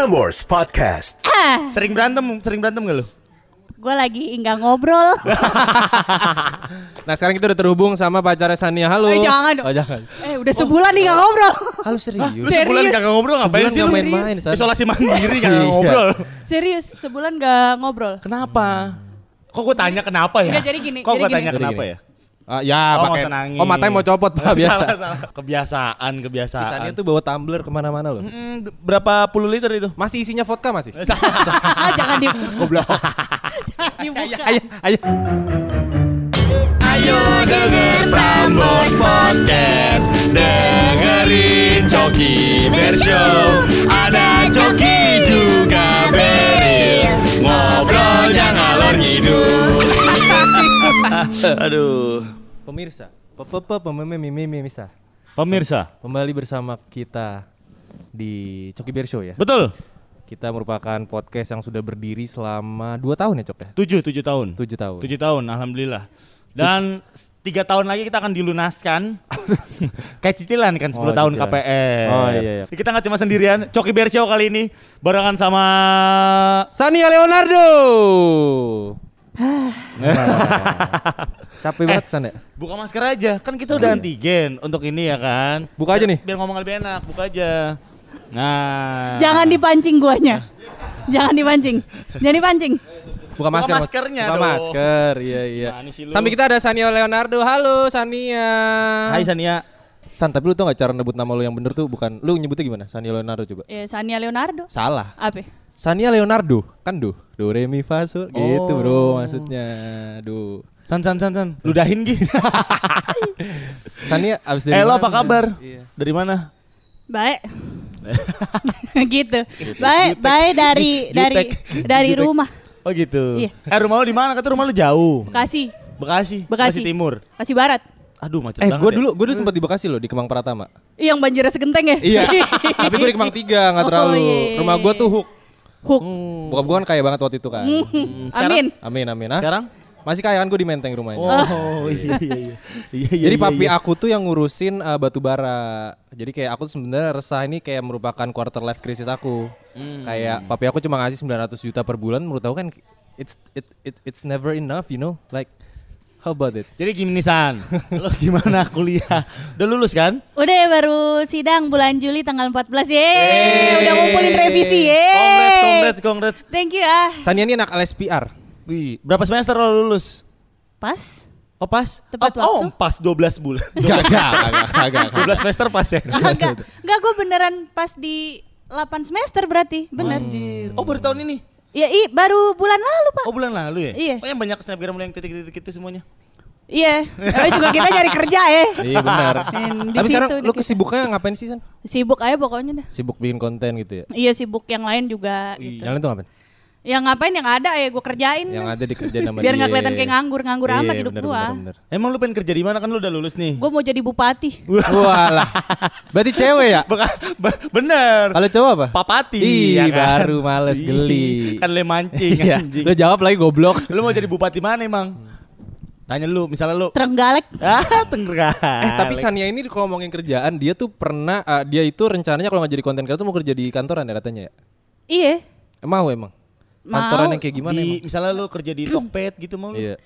Prambors Podcast. Sering berantem, sering berantem gak lu? Gue lagi nggak ngobrol. Nah sekarang kita udah terhubung sama pacarnya Sania. Halo. Eh, jangan. Oh jangan. eh udah sebulan nih nggak ngobrol. Halo serius. Lu sebulan Serius? gak ngobrol ngapain Sebulan sih nggak lu? main-main. Isolasi mandiri gak Iya. ngobrol. Serius sebulan nggak ngobrol. Kenapa? Kok gue tanya kenapa ya? Enggak, jadi gini, Kok gue tanya kenapa gini. ya? Ah, ya Oh, pakai. Oh matanya mau copot pak biasa. Salah, salah. Kebiasaan, kebiasaan. Sania tuh bawa tumbler ke mana-mana loh. Mm, berapa puluh liter itu? Masih isinya vodka masih? Ah, jangan di Goblok. dibuka. Ayo, ayo. Ayo denger Prambors Podcast Dengerin Coki Bershow Ada Coki juga Beril Ngobrolnya ngalor ngidul Aduh Pemirsa, pepepe pemimimimimisa. Pemirsa Kembali bersama kita di Coki Bear Show ya. Betul Kita merupakan podcast yang sudah berdiri selama 2 tahun ya Cok ya? Tujuh, tujuh tahun 7 tahun. Tujuh tahun, Alhamdulillah Dan tiga tahun lagi kita akan dilunaskan Kayak cicilan kan 10 Oh, tahun cicilan. KPR Oh, iya, iya. Kita nggak cuma sendirian Coki Bear Show kali ini Barengan sama Sania Leonardo. Nah, Capek banget San ya? Buka masker aja, kan kita udah antigen untuk ini ya kan. Buka aja nih. Biar ngomong lebih enak, buka aja. Nah. Jangan dipancing guanya. Jangan dipancing. Jangan dipancing. Buka masker. Mas. maskernya Buka dong. masker. Iya, iya. Lu? Samping kita ada Sania Leonardo. Halo Sania. Hai Sania. San, tapi lu tau gak cara nebut nama lu yang bener tuh bukan lu nyebutnya gimana? Sania Leonardo coba. Ya Sania Leonardo. Salah. Apa? Sania Leonardo kan do. Do re mi fa sol gitu Oh. bro maksudnya. Do. San san san san. Ludahin Gi. Sania abis dari eh lo mana? apa kabar? Iya. Dari mana? Baik. gitu. Baik, baik dari dari Jutek. dari rumah. Oh gitu. Iya. Eh rumah lo di mana? Kata rumah lo jauh. Bekasi, Bekasi. Bekasi. Timur. Bekasi Barat. Aduh macet Eh, banget. gue ya. dulu gue dulu sempat di Bekasi loh di Kemang Pratama. Ih, Yang banjirnya segenteng ya? Iya. tapi gue di Kemang 3 nggak Oh, terlalu. iya. Rumah gue tuh hook. Hook. Bokap gue kan kaya banget waktu itu kan. sekarang? Amin. Amin amin. Hah? Sekarang? Masih kaya kan gue di Menteng rumahnya. Oh iya iya iya. Iya iya. Jadi iya, papi iya. aku tuh yang ngurusin uh, batu bara. Jadi kayak aku sebenarnya resah ini kayak merupakan quarter life crisis aku. Hmm. Kayak papi aku cuma ngasih 900 juta per bulan menurut aku kan it's it, it it's never enough, you know? Like how about it? Jadi gini San, lo gimana kuliah? Udah lulus kan? Udah ya baru sidang bulan Juli tanggal 14 Yeay Udah ngumpulin revisi Yeay Congrats, congrats, congrats. Thank you ah Sania ini anak LSPR. Wih, berapa semester lo lulus? Pas Oh pas? Tepat oh, waktu. Oh pas 12 bulan. Gak, gak, gak, gak, gak. 12 semester pas ya? Enggak Enggak gue beneran pas di 8 semester berarti Bener Anjir. Oh baru tahun ini? Ya i, baru bulan lalu pak Oh bulan lalu ya? Iya. Oh yang banyak snapgram yang titik-titik itu semuanya? Iya Tapi juga kita nyari kerja ya Iya benar. Tapi sekarang lu kesibukannya ngapain sih San? Sibuk aja pokoknya dah Sibuk bikin konten gitu ya. Iya sibuk yang lain juga gitu Yang lain tuh ngapain? Ya ngapain yang ada ya gue kerjain Yang ada dikerjain sama Biar nggak kelihatan kayak nganggur Nganggur amat Iya, hidup bener, gua bener, bener. Emang lu pengen kerja di mana kan lu udah lulus nih? Gue mau jadi bupati Walah. Berarti cewek ya? Bener. Kalau cowok apa? Papati. Ih, ya kan? baru males geli. Kan le mancing Iya. anjing. Lu jawab lagi goblok. Lu mau jadi bupati mana emang? Tanya lu, misalnya lu Terenggalek Ah, Tangerang. Eh tapi Sania ini kalau ngomongin kerjaan dia tuh pernah uh, dia itu rencananya kalau nggak jadi konten kreator mau kerja di kantoran ya katanya ya. Iya mau emang. Mau. Kantoran yang kayak gimana di, emang? misalnya lu kerja di Tokped gitu mau lu? Iya.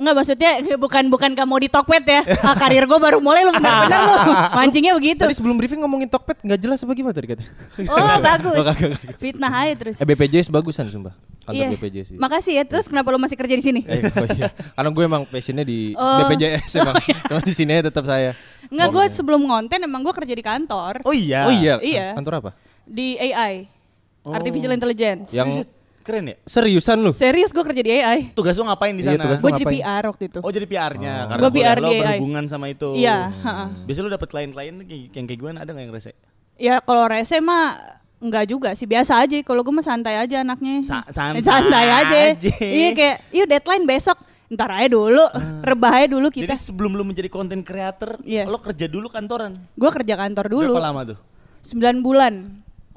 Enggak maksudnya bukan bukan kamu di Tokped ya. Ah, karir gue baru mulai lu benar-benar lu. Mancingnya begitu. Tadi sebelum briefing ngomongin Tokped nggak jelas apa gimana tadi katanya? Oh, bagus. Oh, kagak, kagak. Fitnah aja terus. Eh BPJS bagusan sumpah. Kantor Iya. BPJS sih. Makasih ya. Terus kenapa lu masih kerja di sini? Eh, oh iya. Karena gue emang passionnya di Oh. BPJS emang. Cuma di sini aja tetap saya. Enggak, gue sebelum ngonten emang gue kerja di kantor Oh iya. Oh iya. Iya. Kantor apa? di AI. Oh. Artificial Intelligence. Yang Keren ya? seriusan lu? Serius gue kerja di AI. Tugas lu ngapain di Iya, sana? tugas Gue jadi? PR waktu itu. Oh jadi PR-nya karena Gua kuliah PR lo di AI. berhubungan sama itu. Iya, ha-ha. Biasanya lu dapet klien-klien yang kayak gimana ada nggak yang rese? Ya kalau rese mah enggak juga sih biasa aja. Kalau gue mah santai aja anaknya. Sa- santai santai aja. aja. Iya kayak, yuk deadline besok. Ntar aja dulu, rebah aja dulu kita. Jadi sebelum lu menjadi content creator, Iya. lo kerja dulu kantoran. Gue kerja kantor dulu. Berapa lama tuh? 9 bulan.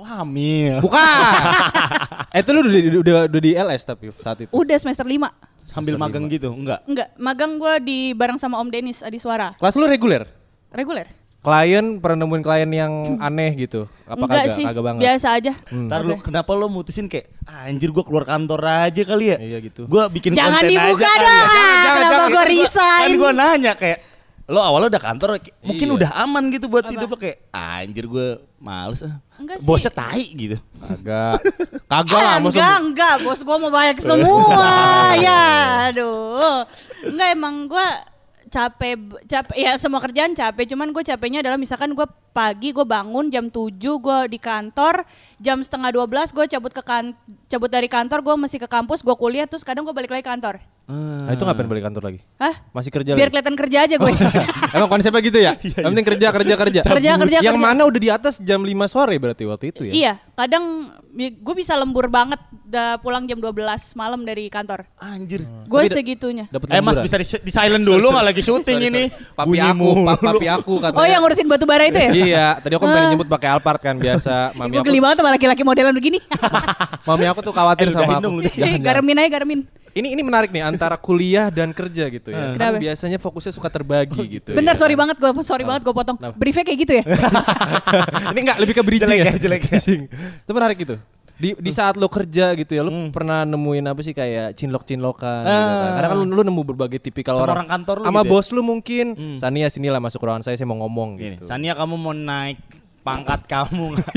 Oh hamil. Bukan. eh itu lu udah, udah, udah, udah di LS tapi saat itu. Udah semester 5. Sambil Semester magang lima. gitu? Enggak. Enggak, magang gue di bareng sama Om Denis Adiswara. Kelas lu reguler? Reguler. klien pernah nemuin klien yang aneh gitu? Apa Enggak kagak? sih, Kagak banget. biasa aja. Hmm. Ntar lu kenapa lu mutusin kayak "Ah, anjir gua keluar kantor aja kali ya? Iya gitu. Gua bikin Jangan konten dibuka aja dong, ya. ah, kenapa gue Kan resign? gua nanya kayak lo awalnya udah kantor mungkin Iya. udah aman gitu buat Apa? hidup lo kayak anjir gue males ah. Bosnya tai gitu. Kagak. Kagak lah, Ah, maksud enggak, enggak, bos gua mau banyak semua. ya, aduh. Enggak emang gua capek capek ya semua kerjaan capek cuman gue capeknya adalah misalkan gue pagi gue bangun jam 7 gue di kantor jam setengah 12 gue cabut ke kan cabut dari kantor gue masih ke kampus gue kuliah terus kadang gue balik lagi kantor Nah, itu ngapain balik kantor lagi? Hah? Masih kerja biar lagi? kelihatan kerja aja gue Emang konsepnya gitu ya? Yang penting kerja, kerja, kerja. Kerja, kerja, Yang kerja. mana udah di atas jam 5 sore berarti waktu itu ya? iya kadang gue bisa lembur banget udah pulang jam 12 malam dari kantor Anjir. gue Tapi da- segitunya Dapat Eh mas bisa di, di silent dulu nggak lagi syuting Sorry, ini. sorry. Papi Bunyi aku, pa- papi aku katanya. oh yang ngurusin batu bara itu ya Iya, tadi aku pengen nyebut pakai Alphard kan biasa. Mami Gue aku, geli banget sama laki-laki modelan begini. mami aku tuh khawatir sama aku. Garmin aja Garmin. Ini ini menarik nih antara kuliah dan kerja gitu ya. Kan Kenapa? biasanya fokusnya suka terbagi gitu. Bener, ya. sorry banget gue, sorry banget gue potong. Kenapa? Briefnya kayak gitu ya? ini enggak lebih ke bridging Jelek ya, ya, jelek ya. Bridging. Itu menarik gitu. Di di saat lo kerja gitu ya, lo Hmm. pernah nemuin apa sih kayak cinlok-cinlokan gitu Ah. kan. Karena kan lo, lo nemu berbagai tipikal Sama orang. orang kantor lo Sama gitu ya? bos lo mungkin. Hmm. Sania sinilah masuk ruangan saya, saya mau ngomong Gini, gitu. Sania kamu mau naik pangkat kamu nggak?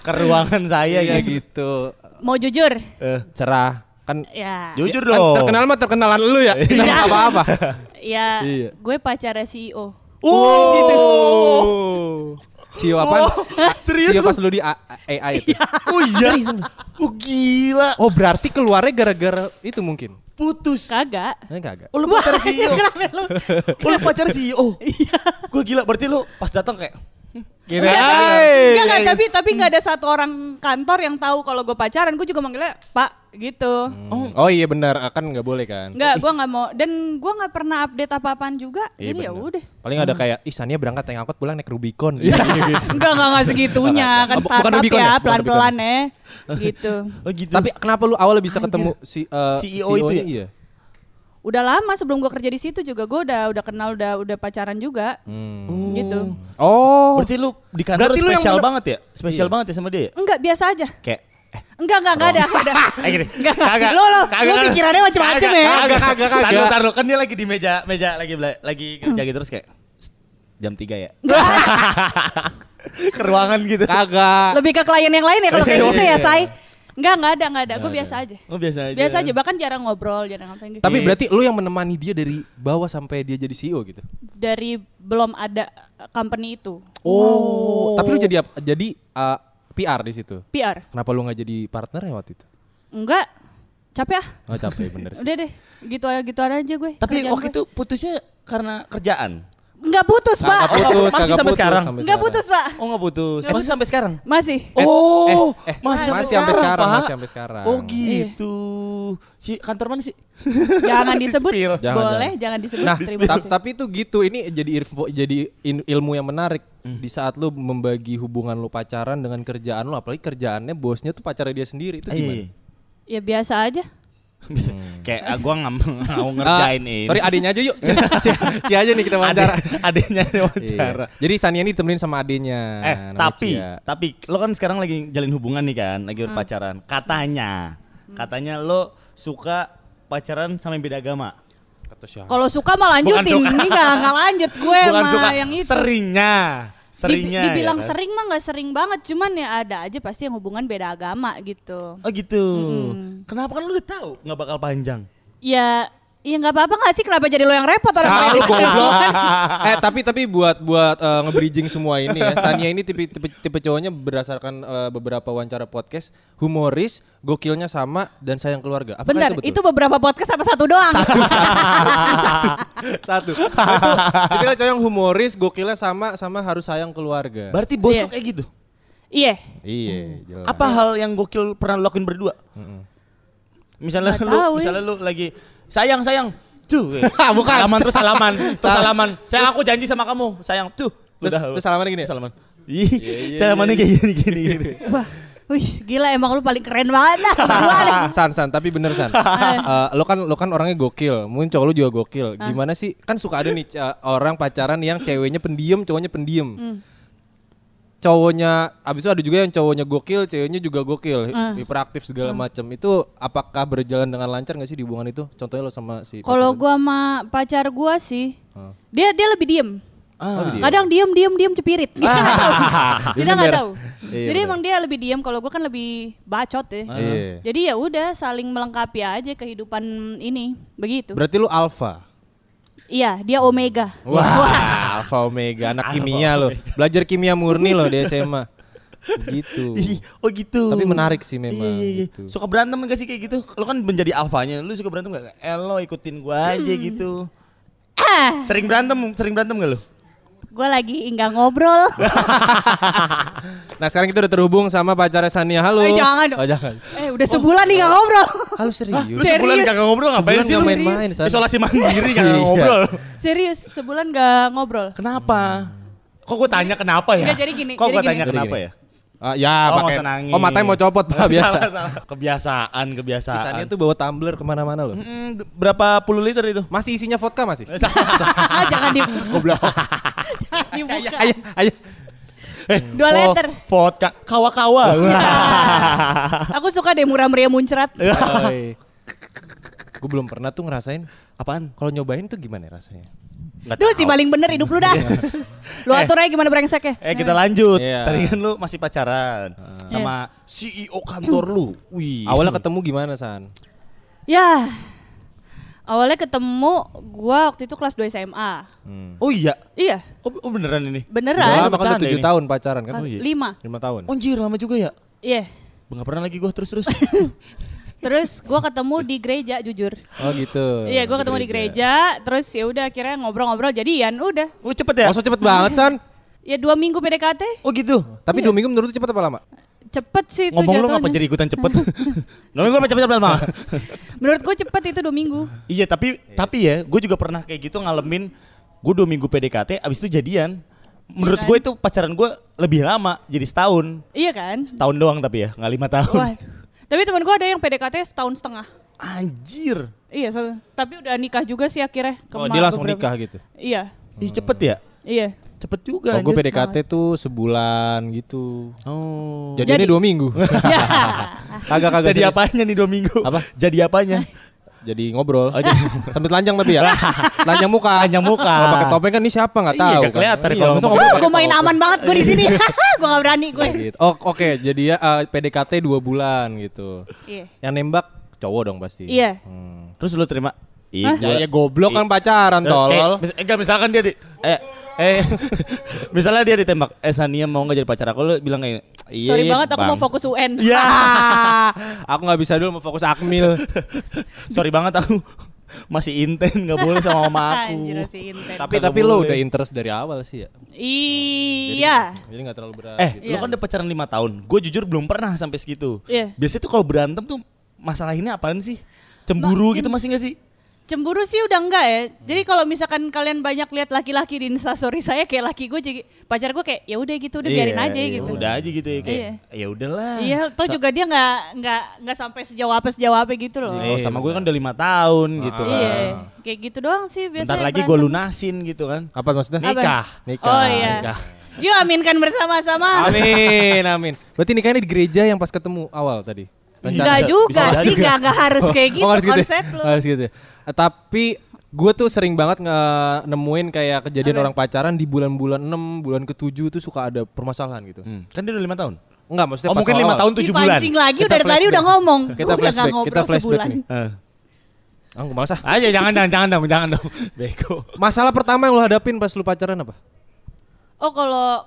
ke ruangan saya gitu. gitu. Mau jujur? Eh, Cerah. Kan Ya. jujur kan dong. terkenal mah terkenalan lu ya. Tidak apa-apa. Ya, Iya. gue pacarnya CEO. Oh. Sio apa? Serius Sio lu? pas lu di AI itu. Oh iya. Oh gila. Oh berarti keluarnya gara-gara itu mungkin. Putus. Kagak. Eh kagak. Oh lu pacar CEO. Oh lu pacar CEO. Iya. Gue gila. Berarti lu pas datang kayak Enggak, tapi, enggak, enggak, tapi tapi enggak ada satu orang kantor yang tahu kalau gue pacaran. Gue juga manggilnya Pak gitu. Oh, oh iya benar, akan nggak boleh kan? Enggak, gue nggak mau. Dan gue nggak pernah update apa-apaan juga. Iya, Jadi ya udah. Paling ada kayak, ih Sania berangkat naik angkot pulang naik Rubicon. Gitu. Enggak, enggak, enggak segitunya. Kan Oh, bukan startup Rubicon ya? ya, pelan-pelan ya. Gitu. Oh gitu. Tapi kenapa lu awalnya bisa ketemu si eh, CEO itu CEO-nya? ya? Iya. Udah lama sebelum gue kerja di situ juga gue udah udah kenal udah udah pacaran juga. Hmm. Gitu. Oh. Berarti lu di kantor Berarti lu yang spesial banget ya? Spesial Iya. banget ya sama dia ya? Enggak biasa aja. Kayak eh, Enggak, enggak, enggak ada, enggak ada. Eh gini. Enggak, enggak. Kagak. Lo, lo, Kagak, lo pikirannya macam-macam ya. Kagak, kagak, kagak. Taruh, Taruh, kan dia lagi di meja, meja lagi bela- lagi kerja gitu terus kayak jam 3 ya. Ke ruangan gitu. Kagak. Lebih ke klien yang lain ya kalau kayak gitu ya, iya. Enggak, enggak ada, enggak ada. Gue biasa aja. Oh biasa aja. Biasa aja, bahkan jarang ngobrol, jarang apa gitu. Tapi Iya. berarti lu yang menemani dia dari bawah sampai dia jadi CEO gitu. Dari belum ada company itu. Oh. Tapi lu jadi jadi eh, PR di situ. PR. Kenapa lu nggak jadi partner ya waktu itu? Enggak. Capek ah. Oh capek bener sih. Udah deh. Gitu aja gitu aja gue. Tapi waktu gue. itu putusnya karena kerjaan. Enggak putus, Pak. putus, Masih sampai putus sekarang? Enggak putus, Pak. Oh nggak putus. Nggak Masih putus. sampai sekarang? Masih. Oh, eh, eh, masih, masih sampai sekarang, Pak? masih sampai sekarang. Oh gitu. Si kantor mana sih? Jangan disebut. Jangan, Boleh, jangan. jangan disebut. Nah, Terima ta- kasih. tapi itu gitu. Ini jadi info, jadi ilmu yang menarik di saat lu membagi hubungan lu pacaran dengan kerjaan lu, apalagi kerjaannya bosnya tuh pacarnya dia sendiri itu gimana? Iya. Ya biasa aja. Kayak ah, gua nggak mau ngerjain Ah, ini. Sorry adenya aja yuk. Ci aja nih kita wawancara. Adenya nih wawancara. Iya. Jadi Sania ini ditemenin sama adenya. Eh, tapi Cia. tapi lo kan sekarang lagi jalin hubungan nih kan, lagi berpacaran. Katanya, katanya lo suka pacaran sama yang beda agama. Kalau suka mah lanjutin. Ini enggak enggak lanjut gue Bukan sama suka, yang itu. seringnya. Seringnya. dibilang ya kan? sering mah nggak sering banget, cuman ya ada aja pasti yang hubungan beda agama gitu. Oh gitu. Mm-mm. Kenapa kan lo udah tahu nggak bakal panjang? Ya, ya nggak apa-apa nggak sih kenapa jadi lo yang repot orang Ah, lain? lu goblok. eh tapi tapi buat buat eh, nge-bridging semua ini ya. Sania ini tipe tipe, tipe cowoknya berdasarkan eh, beberapa wawancara podcast, humoris, gokilnya sama dan sayang keluarga. Apakah Bentar, itu betul? itu beberapa podcast apa satu doang? satu. Itu tipikal cowok yang humoris, gokilnya sama sama harus sayang keluarga. Berarti bos Iya. lo kayak gitu. Iya. iya, jelas. Apa hal yang gokil pernah lo lakuin berdua? Mm-mm. Misalnya Nggak lu, tahu ya. misalnya lu lagi sayang sayang, tuh, Bukan. salaman terus salaman, terus salaman. Sayang aku janji sama kamu, sayang tuh. Terus, Udah, terus salamannya gini salaman. Ih, iya, salamannya iya, kayak gini gini. gini. Wah, Wih, gila emang lu paling keren banget deh. San, San, tapi bener San. Eh, lo kan lo kan orangnya gokil, mungkin cowok lu juga gokil. Gimana sih? Kan suka ada nih ca- orang pacaran yang ceweknya pendiam, cowoknya pendiam. Cowoknya, abis itu ada juga yang cowoknya gokil, ceweknya juga gokil, hiperaktif segala macam. Itu apakah berjalan dengan lancar nggak sih di hubungan itu? Contohnya lo sama si. Kalau gua sama pacar gua sih, Ah. dia dia lebih diem. Oh, dia. Kadang diem diem diem cepirit. Kita nggak tahu. Kita nggak tahu. Iya, Jadi bener. emang dia lebih diem. Kalau gua kan lebih bacot ya. Iya. Jadi ya udah saling melengkapi aja kehidupan ini begitu. Berarti lu alfa. Iya, dia omega. Wah, alfa omega, anak kimia lo. Belajar kimia murni lo di SMA. Gitu. Ih, oh gitu. Tapi menarik sih memang. Iya, iya, iya. gitu. Suka berantem gak sih kayak gitu? Lo kan menjadi alfanya. Lu suka berantem gak? Eh lo ikutin gua aja gitu. Ah, Sering berantem, sering berantem gak lu? Gua lagi nggak ngobrol. Nah sekarang kita udah terhubung sama pacarnya Sania. Halo. Eh, jangan. Oh, jangan. eh udah sebulan nih nggak ngobrol. Halo serius. Lu sebulan gak ngobrol ngapain sih nggak lu? main-main. Isolasi mandiri gak Iya. ngobrol. Serius, sebulan nggak ngobrol. Kenapa? Kok gue tanya kenapa ya? Enggak, jadi gini, Kok jadi gue tanya kenapa gini. ya? Ah, ya, Oh, nggak pakai-. Oh, matanya mau copot, Pak, biasa. Salah, salah. Kebiasaan, kebiasaan. Sania tuh bawa tumbler ke mana-mana loh. Mm, berapa puluh liter itu? Masih isinya vodka masih? Ah, jangan dibuka. jangan dibuka. Ayo, ayo. Dua Oh, liter. Vodka, kawa-kawa. Aku suka deh murah meriah muncrat. Gue belum pernah tuh ngerasain. Apaan? Kalau nyobain tuh gimana rasanya? Nggak Duh, tahu. si paling bener hidup lu dah. lu atur aja gimana brengseknya. Eh kita lanjut. Iya. Tadi kan lu masih pacaran sama CEO kantor lu. Wih. Awalnya ketemu gimana San? Ya. Awalnya ketemu gua waktu itu kelas 2 SMA. Hmm. Oh iya. Iya, Oh, oh beneran ini. beneran. Lama kan udah bercanda tujuh ini. tahun pacaran kan? Oh iya. Lima. Lima tahun. Oh, anjir lama juga ya. Iya. Enggak pernah lagi gua terus-terus. Terus gua ketemu di gereja jujur. Oh gitu. Iya, gua ketemu di gereja. Terus ya udah akhirnya ngobrol-ngobrol jadian. Udah. oh cepet ya? Masa cepet banget San? Ya dua minggu PDKT. Oh gitu. Tapi dua minggu menurut lu cepet apa lama? Cepet sih itu Ngomong lu ngapa jadi ikutan cepet? Ngomong gua cepet cepet mah. Menurut gua cepet itu dua minggu. Iya tapi tapi ya gue juga pernah kayak gitu ngalamin gue dua minggu PDKT abis itu jadian. Menurut kan? gue itu pacaran gue lebih lama jadi setahun. Iya kan? Setahun doang tapi ya nggak lima tahun. Waduh. Tapi teman gua ada yang PDKT setahun setengah. Anjir. Iya, so- tapi udah nikah juga sih akhirnya. Oh kema- dia langsung beberapa- nikah gitu? Iya, Ih cepet ya? iya. Cepet juga. Oh gue. PDKT tuh sebulan gitu. Oh. Jadi ini Jadi- dua minggu. ya. Kagak kagak. Jadi serius. apanya nih dua minggu? Apa? Jadi apanya? Jadi ngobrol. Oh, jadi- Sambil telanjang tapi ya. telanjang muka. Telanjang muka. Kalau pakai topeng kan ini siapa nggak Iya, tahu. nggak kelihatan Iya, kalau pakai ngobrol gue main topeng? aman banget gue di sini. gue gak berani gue. Gitu. Oh oke, jadi ya eh, PDKT dua bulan gitu. Iya. Yang nembak cowok dong pasti. Iya. Hmm. Terus lu terima? Iya. Ya, ya goblok kan pacaran Eh, tolol. Eh, enggak, misalkan dia di eh eh misalnya dia ditembak, eh Sania mau nggak jadi pacar aku, lu bilang kayak iya. Sorry iya, banget aku mau bang." fokus UN. Ya. Aku nggak bisa dulu mau fokus akmil. Sorry banget aku masih inten nggak boleh sama mama aku. Anjir si Inten. tapi tapi lo udah interest dari awal sih ya. Iya. Jadi nggak terlalu berat. Eh, gitu. lu kan udah pacaran lima tahun. Gue jujur belum pernah sampai segitu. Iya. Biasanya tuh kalau berantem tuh masalah ini apaan sih? Cemburu gitu masih gak sih? Cemburu sih udah enggak ya. Jadi kalau misalkan kalian banyak lihat laki-laki di instastory saya kayak laki gue jadi pacar gue kayak ya udah gitu udah Iya, biarin aja iya, gitu. Udah aja gitu ya kayak. Iya. Ya udahlah. Iya, toh juga dia nggak nggak nggak sampai sejauh apa sejauh apa gitu loh. Kalau sama gue kan udah lima tahun gitu kan. Iya, kayak gitu doang sih biasanya. Bentar lagi gue lunasin gitu kan. Apa maksudnya? Apa? Nikah. Nikah. Oh iya. Nikah. Yuk aminkan bersama-sama. Amin, amin. Berarti nikahnya di gereja yang pas ketemu awal tadi. Enggak juga bisa sih, juga. enggak enggak harus kayak gitu Oh, harus gitu ya? konsep lu. Harus gitu. ya. Eh, Tapi gue tuh sering banget nge- nemuin kayak kejadian Apa? orang pacaran di bulan-bulan 6, bulan ke-7 tuh suka ada permasalahan gitu. Hmm. Kan dia udah lima tahun. Enggak, maksudnya Oh pas mungkin lima awal. tahun tujuh bulan. Dipancing lagi Kita udah dari tadi udah ngomong. Kita Gua udah flashback, kita flashback sebulan. nih. Eh. Ah, gue malas ah. Aja jangan jangan jangan dong, jangan dong. Beko. Masalah pertama yang lo hadapin pas lu pacaran apa? Oh kalau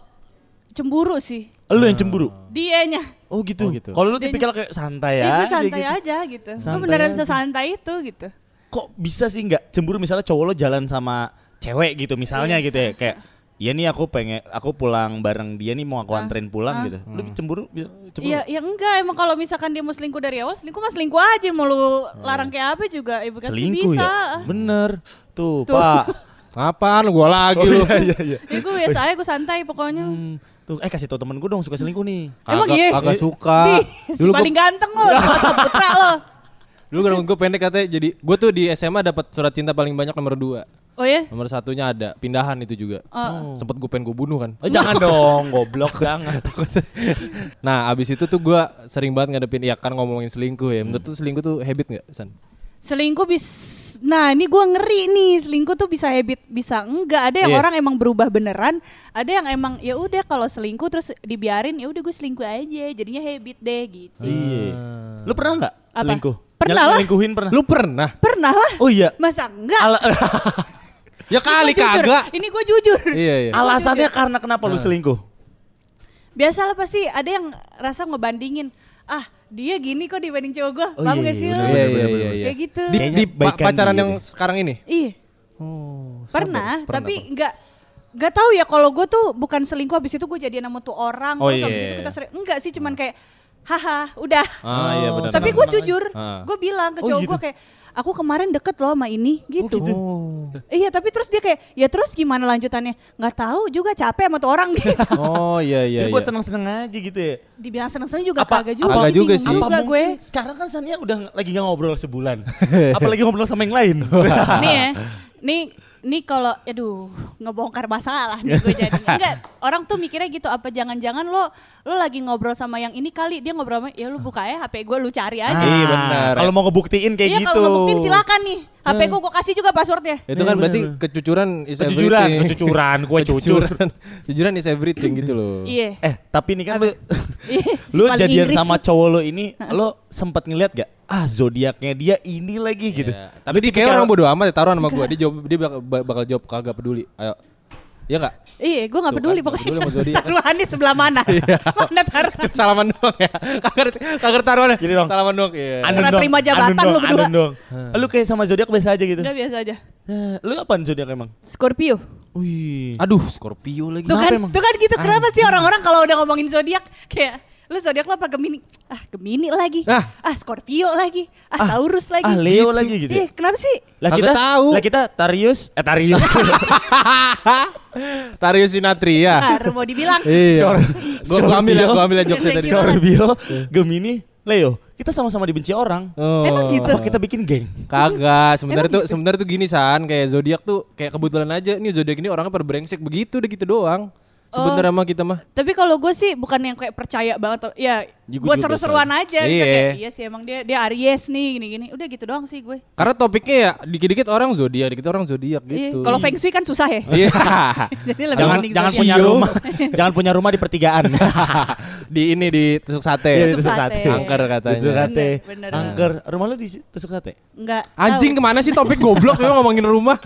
cemburu sih. Lu yang cemburu. Dianya. Oh gitu. Oh, gitu. Kalau lu tipikal kayak santai Ya, gue santai aja gitu. Gue Santai beneran aja. sesantai itu gitu. Kok bisa sih nggak cemburu misalnya cowok lo jalan sama cewek gitu misalnya gitu ya kayak Iya nih aku pengen aku pulang bareng dia nih mau aku anterin pulang gitu. Lu cemburu? Cemburu? Iya, ya enggak emang kalau misalkan dia mau selingkuh dari awal, selingkuh mah selingkuh aja mau lu larang kayak apa juga, ibu kasih Selingkuh bisa. ya? Bener. Tuh, Tuh. Pak. Apaan lu gua lagi Oh, lu. iya, iya, iya. Ya gue biasa aja, gue santai pokoknya. Hmm, tuh. Eh kasih tau temen gue dong suka selingkuh nih. Emang iya? Kagak suka. Di, si Dulu paling gue ganteng lo, sama Saputra lo. dulu rambut gue pendek katanya jadi gue tuh di SMA dapat surat cinta paling banyak nomor dua. Oh ya? Nomor satunya ada pindahan itu juga. Oh. Sempet gue pengen gue bunuh kan. Oh, jangan dong, goblok jangan. Nah abis itu tuh gue sering banget ngadepin ya kan ngomongin selingkuh ya. Menurut tuh selingkuh tuh habit nggak San? Selingkuh bis Nah ini gua ngeri nih selingkuh tuh bisa habit bisa enggak ada yang Iya. orang emang berubah beneran ada yang emang ya udah kalau selingkuh terus dibiarin ya udah gue selingkuh aja jadinya habit deh gitu Iya. Lu pernah nggak Apa? selingkuh? Pernah Nyel- lah. Nyelingkuhin pernah? Lu pernah? pernah lah Oh iya. masa enggak Ala- Ya kali Ini gua jujur. kagak. ini gue jujur Iya iya. alasannya karena kenapa lu selingkuh? biasalah pasti ada yang rasa ngebandingin ah dia gini kok dibanding cowok gue Oh, paham iya, gak sih iya, lo Iya iya iya. bener. iya. kayak gitu Di, di pacaran dia yang gitu. sekarang ini? iya Oh. pernah, Pernah, tapi nggak nggak tahu ya kalau gue tuh bukan selingkuh habis itu gue jadian sama tuh orang Oh, terus habis iya. itu kita sering enggak sih cuman kayak haha udah Ah iya benar. tapi gue jujur Ah. gue bilang ke Oh, cowok gitu? gue kayak aku kemarin deket loh sama ini gitu, Oh. iya tapi terus dia kayak ya terus gimana lanjutannya nggak tahu juga capek sama tuh orang gitu Oh iya iya. Jadi buat iya. seneng-seneng aja gitu ya. dibilang seneng-seneng juga Apa- kagak juga Kagak sih, juga sih. juga Apa gue mungkin sekarang kan Sania udah lagi nggak ngobrol sebulan. Apalagi ngobrol sama yang lain. nih ya nih nih kalau aduh ngebongkar masalah nih gue jadi enggak orang tuh mikirnya gitu apa jangan-jangan lo lo lagi ngobrol sama yang ini kali dia ngobrol sama ya lu buka ya HP gue lu cari aja Iya, benar. Kalau mau ngebuktiin kayak iya gitu. kalau ngebuktiin silakan nih HP gue gue kasih juga passwordnya Itu kan Iya, berarti kecucuran is Kejujuran, everything. kecucuran, gue cucur. Kejujuran. Kejujuran is everything gitu loh. iya Eh, tapi ini kan lu, Iya, lu jadian Inggris sama cowok lo ini, lo sempet ngeliat gak? Ah, zodiaknya dia ini lagi gitu. Iya. Tapi dia kayak orang bodo amat ya taruhan sama gua. Dia jawab dia bakal, bakal jawab kagak peduli. Ayo. Iya enggak? iya gue peduli kan, nggak pokoknya peduli sama zodiak kan. taruhannya sebelah mana mana taruh Cuma salaman doang ya. Kagak kagak taruhan Gini dong. Salaman doang. Iya. Anu Serah terima jabatan lu berdua. dong. Lu kayak sama zodiak biasa aja gitu. udah biasa aja Eh, lu apaan zodiak emang? Scorpio Wih. Aduh, Scorpio lagi. Tuh kan, emang? tuh kan gitu. Kenapa sih orang-orang kalau udah ngomongin zodiak kayak lu zodiak lo apa Gemini? Ah, Gemini lagi. Ah. Ah, Scorpio lagi. Ah, Taurus lagi. ah, Leo lagi gitu ya? Eh, kenapa sih? Lah kita tahu. Lah kita Tarius, eh Tarius. Tarius Sinatria. Baru mau dibilang. Iya. Gua gua ambil ya, gua ambil ya jokesnya tadi. Scorpio. Scorpio, Gemini, Leo. Kita sama-sama dibenci orang. Oh. Emang gitu? Apa kita bikin geng? Kagak, sebenarnya tuh gitu? sebenarnya tuh gini San, kayak zodiak tuh kayak kebetulan aja nih zodiak ini orangnya pada brengsek begitu udah gitu doang. Sebenarnya mah kita mah. Tapi kalau gue sih bukan yang kayak percaya banget. Ya, Ya, gua buat juga seru-seruan aja. Bisa Iya. kayak, iya sih emang dia dia Aries nih gini-gini. Udah gitu doang sih gue. Karena topiknya ya dikit-dikit orang zodiak, dikit orang zodiak Iya, gitu. Kalau Feng Shui kan susah ya. Iya. Jadi lebih Jangan jangan punya rumah, jangan punya rumah di pertigaan. di ini di tusuk sate. Iya, tusuk sate. Angker katanya. Tusuk sate. Bener, bener. Angker. Rumah lu di tusuk sate? Enggak. Anjing tahu. ke mana sih topik goblok lu ngomongin rumah?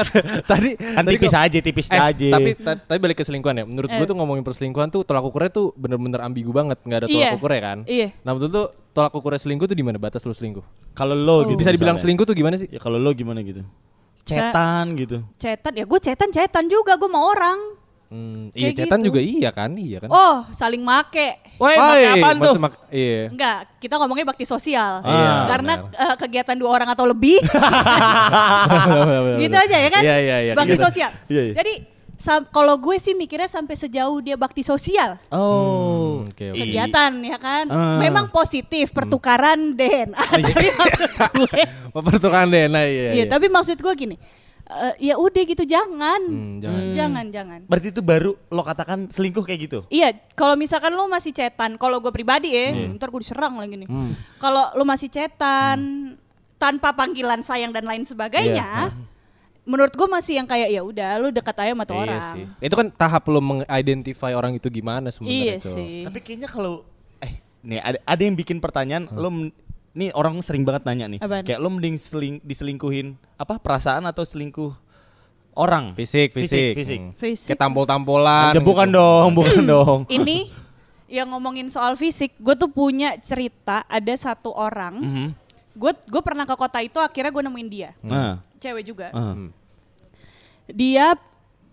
tadi Kan tadi tipis kok- aja, tipis Eh, aja. tapi ta- tapi balik ke selingkuhan ya. Menurut gue Eh. tuh ngomongin perselingkuhan tuh tolak ukurnya tuh bener-bener ambigu banget, nggak ada tolak Iya. ukurnya kan. Iya. Nah betul tuh tolak ukurnya selingkuh tuh di mana batas lu selingkuh? kalau lo gitu Bisa dibilang misalnya. selingkuh tuh gimana sih? Ya kalau lo gimana gitu? Cetan gitu. Cetan ya gue cetan cetan juga gue mau orang. Hmm, iya Kayak cetan gitu. juga iya kan, iya kan. Oh saling make. Woi, pakai apaan tuh? mak- iya. Enggak, kita ngomongnya bakti sosial. Iya, Karena eh, kegiatan dua orang atau lebih. gitu aja ya kan? Iya, iya, iya. Bakti Gitu. sosial. Iya, iya. Jadi kalau gue sih mikirnya sampai sejauh dia bakti sosial. Oh. Hmm, Oke, oke. Kegiatan ya kan? Ah. Memang positif pertukaran DNA. tapi maksud gue Oh, pertukaran DNA iya. Iya, tapi maksud gue gini. Eh, ya udah gitu jangan. Hmm, jangan. Jangan, jangan. Berarti itu baru lo katakan selingkuh kayak gitu? Iya, kalau misalkan lo masih cetan, kalau gue pribadi ya, ntar gue diserang lagi nih. Hmm. Kalau lo masih cetan tanpa panggilan sayang dan lain sebagainya, menurut gue masih yang kayak ya udah lo dekat aja sama tuh Iya orang. sih. Itu kan tahap lo mengidentify orang itu gimana sebenarnya, Iya sih. Tapi kayaknya kalau eh nih ada, ada yang bikin pertanyaan lo nih orang sering banget nanya nih. Apaan? Kayak lo mending seling, diselingkuhin apa perasaan atau selingkuh orang? Fisik, fisik. Fisik. Hmm. Fisik. Kayak tampol-tampolan. Ya, bukan gitu. dong, bukan dong. Ini yang ngomongin soal fisik, gue tuh punya cerita ada satu orang, Mhm. gue gue pernah ke kota itu akhirnya gue nemuin dia, Nah, cewek juga. ah. Dia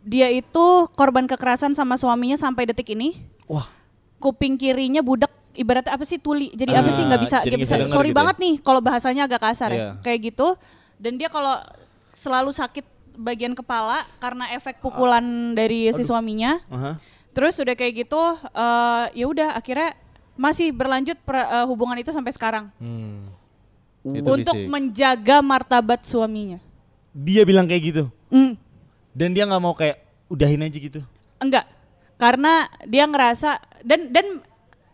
dia itu korban kekerasan sama suaminya sampai detik ini. Wah, kuping kirinya budak ibaratnya apa sih tuli jadi apa sih nggak Ah, bisa nggak nggak bisa bisa denger sorry gitu ya? banget nih kalau bahasanya agak kasar Iya. ya kayak gitu dan dia kalau selalu sakit bagian kepala karena efek pukulan dari si suaminya aha. Terus udah kayak gitu eh, ya udah akhirnya masih berlanjut per- eh, hubungan itu sampai sekarang Hmm. Itu untuk fisik. menjaga martabat suaminya. Dia bilang kayak gitu. Hmm, Dan dia nggak mau kayak udahin aja gitu. enggak. Karena dia ngerasa dan dan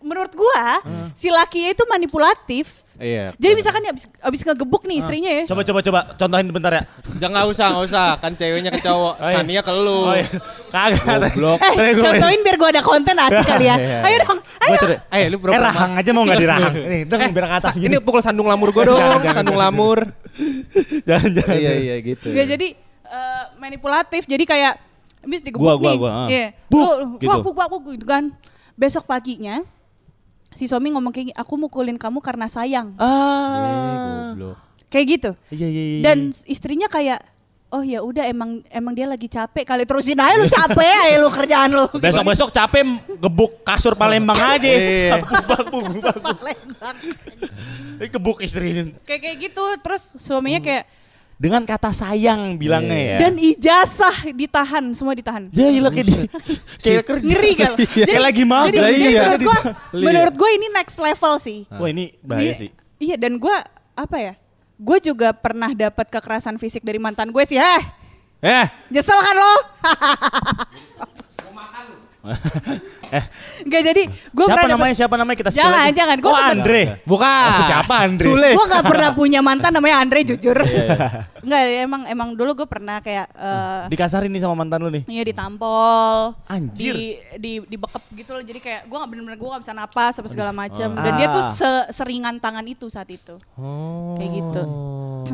menurut gua si lakinya itu manipulatif. Iya. Jadi misalkan dia abis, abis ngegebuk nih istrinya ya. Coba coba coba contohin bentar ya. Jangan nggak usah, nggak usah. Kan ceweknya ke cowok, Oh, iya. Ke lu. Oh iya. Kagak. Goblok. Eh, gua- contohin biar gua ada konten asik kali ya. Iya. Ayo dong, Gua ayo. terus- Eh, lu Eh pura-pura rahang aja mau nggak dirahang? Nih, dong biar ke atas gini. Ini pukul sandung lamur gue dong, Jangan, jangan, sandung lamur. Jangan jangan. Iya iya gitu. Nggak, jadi eh, manipulatif. Jadi kayak habis digebuk Gua, gua, nih. gua, ah. Iya. Buk, Lu- gitu. wah, buk, buk, buk, gitu kan. Besok paginya si suami ngomong kayak gini, aku mukulin kamu karena sayang. Eh, Ah. goblok. Kayak gitu. Iya iya iya. Dan istrinya kayak Oh ya udah emang emang dia lagi capek kali terusin aja lu capek aja lu kerjaan lu. besok-besok capek gebuk kasur Palembang aja. Iya. Buk, buk, buk, buk. Eh, Gebuk istrinya. kayak kayak gitu terus suaminya kayak Dengan kata sayang bilangnya ya. dan ijazah ditahan semua ditahan. ya gila kayak di, kayak kerja. Ngeri kan? Kayak lagi magang. Jadi, jadi iya. menurut gua Iya. menurut gua ini next level sih. Wah ini bahaya Iya, sih. Iya dan gua apa ya? Gue juga pernah dapat kekerasan fisik dari mantan gue sih. Eh, Eh, nyesel kan lo? Eh, Enggak jadi gue siapa pernah namanya? Siapa namanya kita Jangan, aja. jangan. Gua Oh, sempet- Andre. bukan. Oh, siapa Andre? Sule. Gue gak pernah punya mantan namanya Andre jujur. Iya, Enggak, emang emang dulu gue pernah kayak eh Dikasarin nih sama mantan lu nih. Iya ditampol, Anjir. di di dibekep gitu loh. Jadi kayak gue nggak bener-bener gue nggak bisa napas apa segala macam. Dan dia tuh Ah. se- seringan tangan itu saat itu. Oh. Kayak gitu.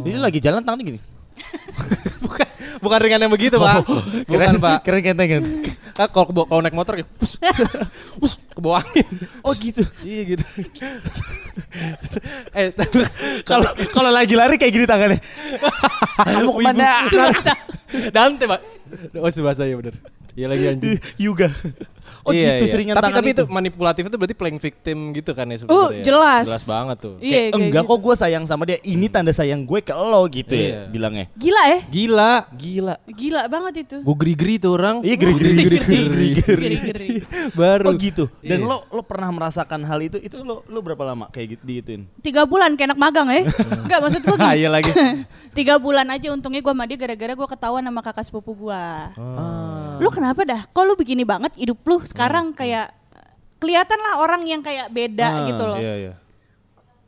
Ini lagi jalan tangannya gini. bukan bukan ringan yang begitu, Pak. Bukan, Pak. Keren kentengan. Kan kalau kebawa- kalau naik motor kayak pus, pus, ke bawah angin. Oh gitu. Iya gitu. eh, Kalau kalau lagi lari kayak gini tangannya. Kamu ke mana? Dante, Pak. Oh, sebahasa ya bener. Iya lagi anjing. Yuga. Oh Iya, gitu iya. seringan tapi, tangan tapi itu. itu. manipulatif itu berarti playing victim gitu kan ya Oh, sebenarnya. jelas. Jelas banget tuh. Iya, Kayak, kayak enggak gitu. kok gue sayang sama dia. Ini tanda sayang gue ke lo gitu Iya. ya bilangnya. Gila ya? Gila. Gila. Gila banget itu. Gue geri-geri tuh orang. Iya geri geri geri geri. Geri-geri. Baru. Oh gitu. Dan Iya. lo lo pernah merasakan hal itu? Itu lo lo berapa lama kayak gitu digituin? Tiga bulan kayak anak magang ya? Enggak maksud gue Ah, gini. iya lagi. Tiga bulan aja untungnya gue sama dia gara-gara gue ketahuan sama kakak sepupu gue. Ah. Lu kenapa dah? Kok lu begini banget hidup lu sekarang kayak kelihatan lah orang yang kayak beda Ah, gitu loh. Iya, iya.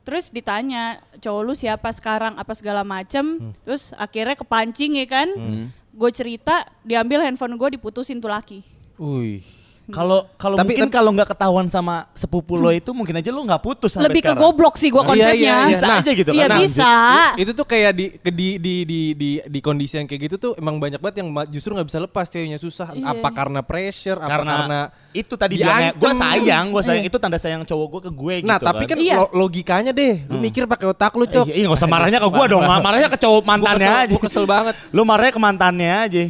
Terus ditanya cowok lu siapa sekarang apa segala macem. Terus akhirnya kepancing ya kan. Gue cerita diambil handphone gue diputusin tuh laki. Wih. Kalau kalau Tapi- mungkin kalau nggak ketahuan sama sepupu lo itu mungkin aja lo nggak putus sampai Lebih ke sekarang. goblok sih gue Iya, konsepnya. iya, iya. Bisa aja gitu Iya kan. bisa. Itu tuh kayak di ke- di di di di, di kondisi yang kayak gitu tuh emang banyak banget yang justru nggak bisa lepas ceweknya susah. Iya. Apa karena pressure, apa karena, karena itu tadi bilangnya diancem. sayang, gue sayang Iya. itu tanda sayang cowok gue ke gue Nah, gitu tapi kan Iya. lo- logikanya deh, lu mikir pakai otak lu, Cok. Iya, iya, nggak usah marahnya ke gue dong, ma- marahnya ke cowok mantannya kesel- aja. gua kesel banget. Lu marahnya ke mantannya aja.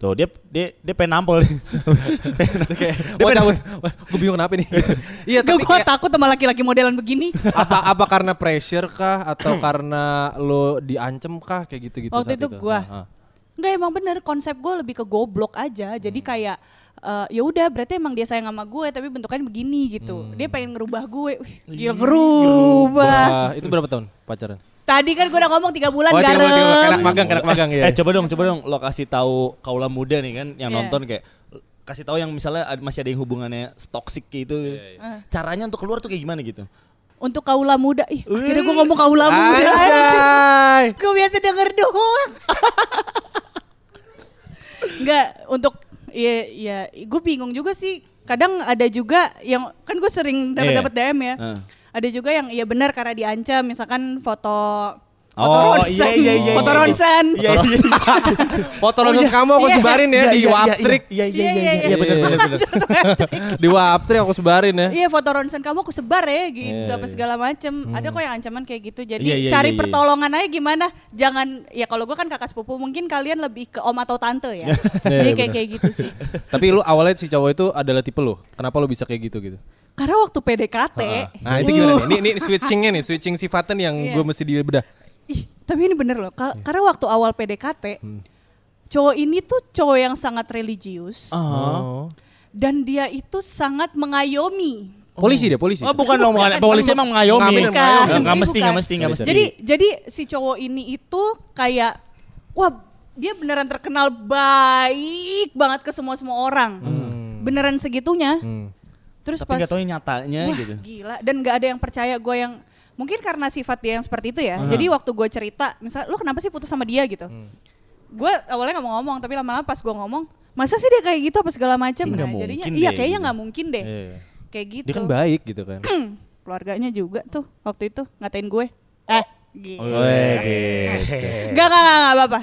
Tuh dia dia dia pengen nampol. Kayak, wah cabut, gue bingung kenapa nih. Iya, Gue tapi kayak, takut sama laki-laki modelan begini. apa apa karena pressure kah atau karena lo diancem kah kayak gitu-gitu Waktu saat itu gua. Enggak emang bener konsep gue lebih ke goblok aja. Jadi kayak eh, ya udah berarti emang dia sayang sama gue tapi bentukannya begini gitu. Dia pengen ngerubah gue. Wih, gila ngerubah. Wah, itu berapa tahun pacaran? Tadi kan gue udah ngomong tiga bulan Oh, tiga bulan. garam. Kenak magang, kenak magang ya. Eh coba dong, coba dong lo kasih tahu kaula muda nih kan yang Iya. nonton kayak kasih tahu yang misalnya ada- masih ada yang hubungannya toxic kayak gitu. iya. Caranya untuk keluar tuh kayak gimana gitu? Untuk kaula muda. Ih, akhirnya gue ngomong kaula muda. Gue biasa denger doang. Enggak, untuk ya ya gue bingung juga sih. Kadang ada juga yang kan gue sering dapat dapat Iya. DM ya. Heeh. Ada juga yang iya benar karena diancam misalkan foto foto Oh, ronsen, iya, iya, iya, foto iya. ronsen. Iya iya Foto ronsen kamu aku Iya. sebarin ya Iya, di iya, iya, Waptrik. Iya iya Iya, iya iya, iya iya benar benar benar. Di Waptrik aku sebarin ya. Iya foto ronsen kamu aku sebar ya gitu Iya, apa iya. segala macem. Ada kok yang ancaman kayak gitu. Jadi Iya, iya, cari iya, iya. pertolongan aja gimana. Jangan ya kalau gue kan kakak sepupu mungkin kalian lebih ke om atau tante ya. Iya, Jadi iya, kayak kayak gitu sih. Tapi lu awalnya si cowok itu adalah tipe lu. Kenapa lu bisa kayak gitu gitu? Karena waktu PDKT. Nah, itu gimana nih? Ini, ini switchingnya nih, switching sifatnya yang Iya. gue mesti dibedah. Tapi ini bener loh. Ka- Karena waktu awal PDKT, Hmm. cowok ini tuh cowok yang sangat religius. Oh. dan dia itu sangat mengayomi. Polisi deh, polisi. Oh bukan dong, bukan. polisi emang mengayomi. Bukan, Nggak- Nggak bukan. mesti, nggak mesti, nggak mesti. Jadi jadi si cowok ini itu kayak wah dia beneran terkenal baik banget ke semua semua orang. Beneran segitunya. Hmm. Terus tapi pas nggak tahu nyatanya wah gitu. gila dan nggak ada yang percaya gue yang mungkin karena sifat dia yang seperti itu ya. Jadi waktu gue cerita, misal lu kenapa sih putus sama dia gitu? Gue awalnya nggak mau ngomong tapi lama-lama pas gue ngomong, masa sih dia kayak gitu apa segala macam? Nggak Nah, jadinya iya deh, kayaknya gitu. nggak mungkin deh. Iya. Kayak gitu. Dia kan baik gitu kan. Keluarganya juga tuh waktu itu ngatain gue. Eh, gitu. Weh, gitu. Gak, gak, gak, gak apa-apa.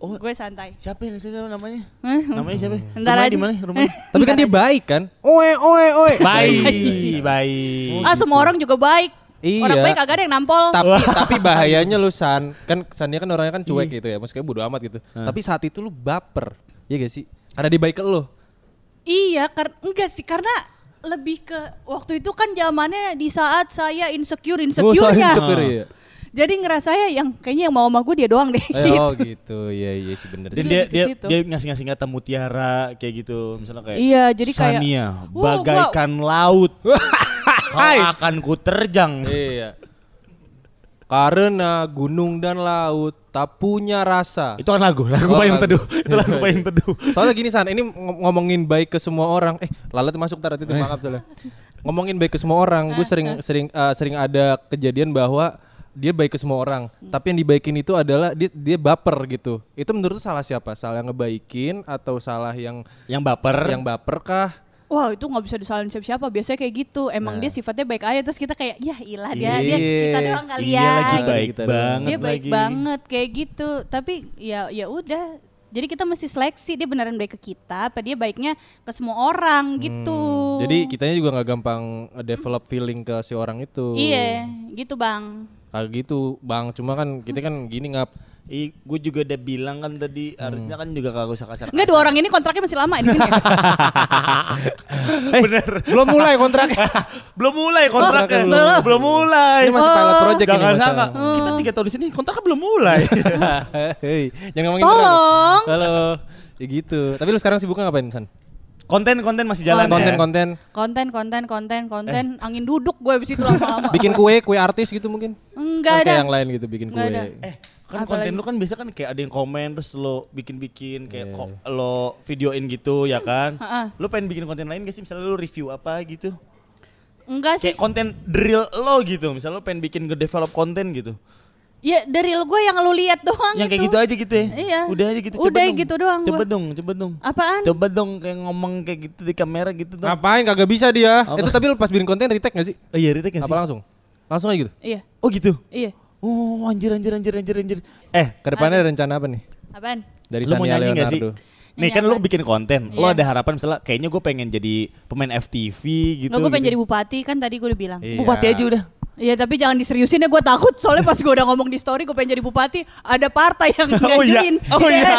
Oh. Gue santai. Siapa yang siapa namanya? Hah? Namanya siapa? Ntar Rumahnya aja. di mana? Rumahnya? Tapi kan dia baik kan? Oe, oe, oe. baik, baik. ah, semua orang juga baik. Iya. Orang baik kagak ada yang nampol. Tapi tapi bahayanya lu San, kan Sannya kan orangnya kan cuek gitu ya, maksudnya bodo amat gitu. Tapi saat itu lu baper. Iya gak sih? Karena dia baik ke lu. Iya, karena enggak sih karena lebih ke waktu itu kan zamannya di saat saya insecure Oh, insecure soal ya. Iya. Jadi ngerasanya yang kayaknya yang mau sama gue dia doang deh. Eh, gitu. oh gitu, iya iya sih bener. Dan Jadi dia dia dia ngasih-ngasih kata mutiara kayak gitu, misalnya kayak Iya, jadi kayak, Sania "Wah, bagaikan laut. Hai. Kau akan kuterjang. Iya. Karena gunung dan laut tak punya rasa. Itu kan lagu, lagu Oh, payung teduh. Itu lagu payung teduh. Soalnya gini San, ini ng- ngomongin baik ke semua orang. Eh, Lalat masuk tar itu maaf soalnya. Ngomongin baik ke semua orang, gue sering sering eh, sering ada kejadian bahwa dia baik ke semua orang, tapi yang dibaikin itu adalah dia dia baper gitu. Itu menurut salah siapa? Salah yang ngebaikin atau salah yang Yang baper. yang baper kah? Wah itu nggak bisa disalahin siapa-siapa. Biasanya kayak gitu. Emang Nah. dia sifatnya baik aja. Terus kita kayak, ya ilah dia, dia Iya. kita doang kali Iya ya. lagi gitu. baik Kita banget dia baik lagi. banget kayak gitu. Tapi ya ya udah. Jadi kita mesti seleksi dia beneran baik ke kita. Apa dia baiknya ke semua orang gitu. Hmm, Jadi kitanya juga nggak gampang develop feeling ke si orang itu. Iya, gitu bang. Kayak gitu, Bang. Cuma kan kita kan gini ngap. Ih, gue juga udah bilang kan tadi harusnya kan juga kagak usah kasar. Enggak dua orang ini kontraknya masih lama di sini. ya? Bener. Belum mulai kontraknya. belum mulai kontraknya. Kontraknya belum. belum mulai. Ini masih pilot project ini, Jangan sangka. Kita tiga tahun di sini kontraknya belum mulai. Hei, jangan ngomongin Tolong. itu. Halo. Ya gitu. Tapi lu sekarang sibuknya ngapain, San? Konten-konten masih jalan ya. Konten-konten. konten, konten, konten, konten. Angin duduk gue abis itu lama-lama. Bikin kue, kue artis gitu mungkin? Enggak Kan kayak ada. yang lain gitu bikin Nggak kue. ada. Eh, kan Apalagi? konten lu kan biasa kan kayak ada yang komen terus lo bikin-bikin kayak Iya. kok lo videoin gitu ya kan. Lu pengen bikin konten lain gak sih? Misalnya lu review apa gitu. Enggak sih. Kayak konten drill lo gitu. Misalnya lu pengen bikin nge-develop konten gitu. Ya dari gue yang lu lihat doang Yang kayak itu. gitu aja gitu ya. Iya. Udah aja gitu. Udah dong. gitu doang Coba gua. dong, coba dong. Apaan? Coba dong kayak ngomong kayak gitu di kamera gitu dong. Ngapain kagak bisa dia? Apa? Itu tapi lu pas bikin konten retake gak sih? Oh iya, retake nggak Apa sih? langsung? Langsung aja gitu. Iya, Oh gitu. iya. Oh anjir anjir anjir anjir anjir. Eh, Ke depannya ada rencana apa nih? Apaan? Dari lu mau nyanyi gak sih? Leonardo. Nih kan lu apaan? bikin konten, lo Iya. ada harapan misalnya kayaknya gue pengen jadi pemain FTV gitu. Lo gue pengen gitu. jadi bupati kan tadi gue udah bilang. Iya. Bupati aja udah. Iya tapi jangan diseriusin ya gue takut soalnya pas gue udah ngomong di story gue pengen jadi bupati ada partai yang Oh iya. ngajuin Oh iya.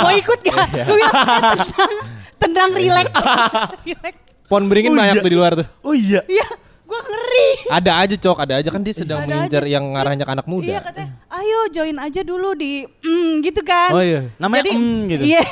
mau ikut gak? Gue bilang "Eh, tenang, tenang relax, relax. Pon beringin Oh banyak iya. tuh di luar tuh. Oh iya. Iya, gue ngeri. Ada aja cok, ada aja kan dia sedang Ada mengincar aja. yang ngarahnya ke anak muda. Iya katanya, ayo join aja dulu di mm, gitu kan. Oh iya. Namanya Jadi, mm gitu. Iya,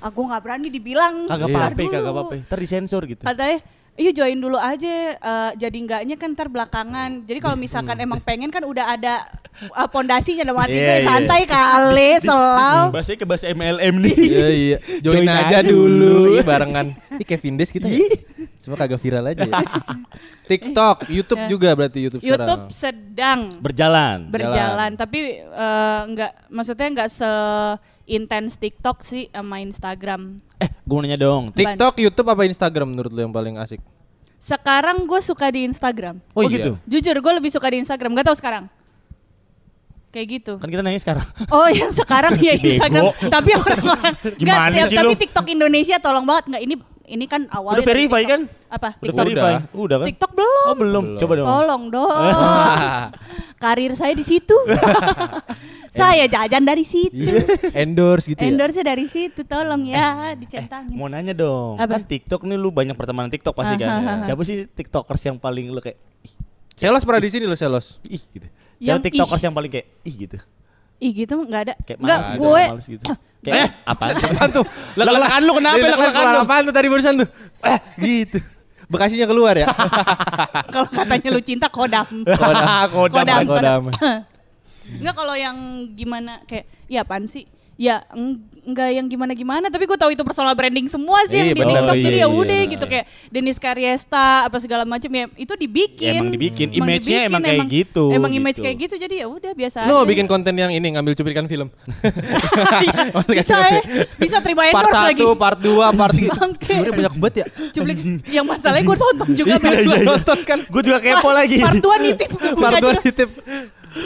aku nggak berani dibilang. Kagak Iya. apa-apa, kagak apa-apa. Ntar disensor gitu. Katanya, Iya join dulu aja, eh, jadi enggaknya kan ntar belakangan. Jadi kalau misalkan emang pengen kan udah ada eh, pondasinya dalam hati Iya, gue iya. santai kali, selau. Bahasanya ke bahasa MLM nih. Iya iya. Join, Join aja aja dulu. Ih, barengan. Ih Kevin Des kita ya. Cuma kagak viral aja ya. TikTok, YouTube Ya. juga berarti YouTube, YouTube sekarang. sedang Berjalan. berjalan, tapi eh, nggak, maksudnya nggak se intens TikTok sih sama Instagram. Eh, gue nanya dong. TikTok, YouTube apa Instagram menurut lu yang paling asik? Sekarang gue suka di Instagram. Oh, iya. gitu. Jujur gue lebih suka di Instagram, gak tahu sekarang. Kayak gitu. Kan kita nanya sekarang. Oh yang sekarang ya Instagram, tapi orang-orang Gimana Nggak, sih tapi lu? TikTok Indonesia tolong banget nggak ini ini kan awalnya Udah verify TikTok. kan? Apa? Udah TikTok. verify. Udah kan? TikTok belum. Oh, belum. Belum. Coba dong. Tolong dong. Karir saya di situ. saya jajan dari situ. Iya. Endorse gitu ya. Endorse dari situ, tolong ya dicentangin. Mau nanya dong. Apa? Kan TikTok nih lu banyak pertemanan TikTok pasti kan. Hahaha. Siapa sih TikTokers yang paling lu kayak Selos pernah di sini lo Selos. ih gitu. Yang Siapa TikTokers ih. yang paling kayak ih gitu. Ih gitu nggak ada. Kayak Nggak, gitu, gue males gitu. Kayak apaan sih? Apaan tuh? Lek-lekan lu kenapa? Keluar lu. apaan tuh tadi barusan tuh? Eh, gitu. Bekasinya keluar ya? kalau katanya lu cinta kodam. Kodam. Kodam. Kodam. Enggak kalau yang gimana kayak ya apaan sih? Ya eng- enggak yang gimana-gimana tapi gue tahu itu personal branding semua sih yang Iya, di. TikTok jadi iya, ya iya, udah iya. gitu kayak Denis Karyesta apa segala macam ya itu dibikin. Ya, emang dibikin. Emang Image-nya dibikin, emang kayak gitu, Emang image gitu. kayak gitu jadi ya udah biasa Lu mau aja. bikin konten yang ini ngambil cuplikan film? bisa ya, bisa terima part endorse lagi. 1, part 2, part 3. Bangke. Sebenernya banyak banget ya. Cuplik yang masalahnya gue tonton juga Iya, iya, iya. Nonton kan. Gue juga kepo lagi. Part 2 nitip. Part 2 Bukan titip.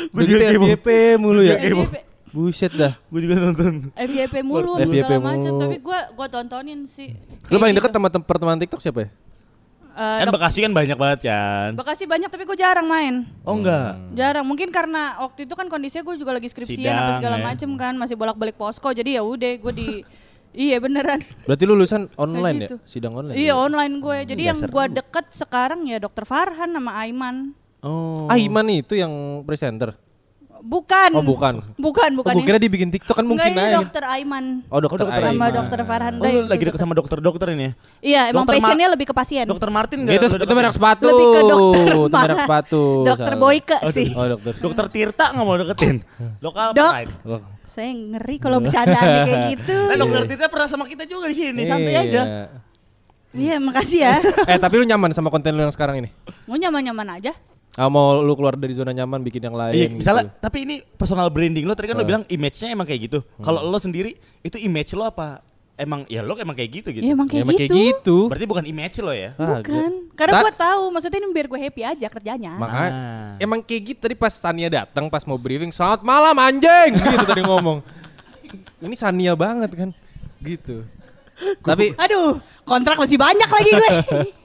Gua juga kepo. Mulu ya. juga. Buset dah. Gue juga nonton. FYP mulu FYP segala macam tapi gue gua tontonin sih. Lu paling deket gitu. sama tem- pertemanan TikTok siapa ya? Eh, Kan Bekasi kan banyak banget kan. Bekasi banyak tapi gue jarang main. Oh enggak. Jarang, mungkin karena waktu itu kan kondisinya gue juga lagi skripsian Sidang, apa segala ya. macem kan, masih bolak-balik posko jadi ya udah gue di Iya beneran. Berarti lu lulusan online gitu. ya? Sidang online. Iya ya? online gue. Jadi yang gue deket sekarang ya Dokter Farhan sama Aiman. Oh. Ah, Iman itu yang presenter. Bukan. Oh, bukan. Bukan, Oh, bukan. gue kira dia bikin TikTok kan mungkin Enggak, ini aja. Dokter Aiman. Oh, dokter, dokter Sama Aiman. Dokter Farhan. Oh, lu lagi itu deket sama dokter-dokter ini ya? Iya, emang Dokter Ma- passionnya lebih ke pasien. Dokter Martin Itu, enggak? itu merek sepatu. Lebih ke dokter. Itu merek sepatu. Dokter. Boyke sih. Oh, dokter. Dokter Tirta nggak mau deketin. Lokal Dok. pride. Saya ngeri kalau bercandaannya kayak gitu. Nah, dokter Tirta pernah sama kita juga di sini, santai Iya. aja. Iya, makasih ya. Eh, tapi lu nyaman sama konten lu yang sekarang ini? Mau nyaman-nyaman aja. Ah, mau lu keluar dari zona nyaman bikin yang lain Iya, gitu. misalnya tapi ini personal branding lo tadi kan lo Ah. bilang image-nya emang kayak gitu. Kalau lo sendiri itu image lo apa? Emang ya lo emang kayak gitu gitu. Ya emang Ya, kayak emang gitu. kayak gitu. Berarti bukan image lo ya? Ah, Bukan. gua- Karena gue tahu, maksudnya ini biar gue happy aja kerjanya. Makanya Ah. emang kayak gitu tadi pas Sania datang pas mau briefing, "Selamat malam anjing." gitu tadi ngomong. Ini Sania banget kan. Gitu. Tapi Aduh, kontrak masih banyak lagi gue.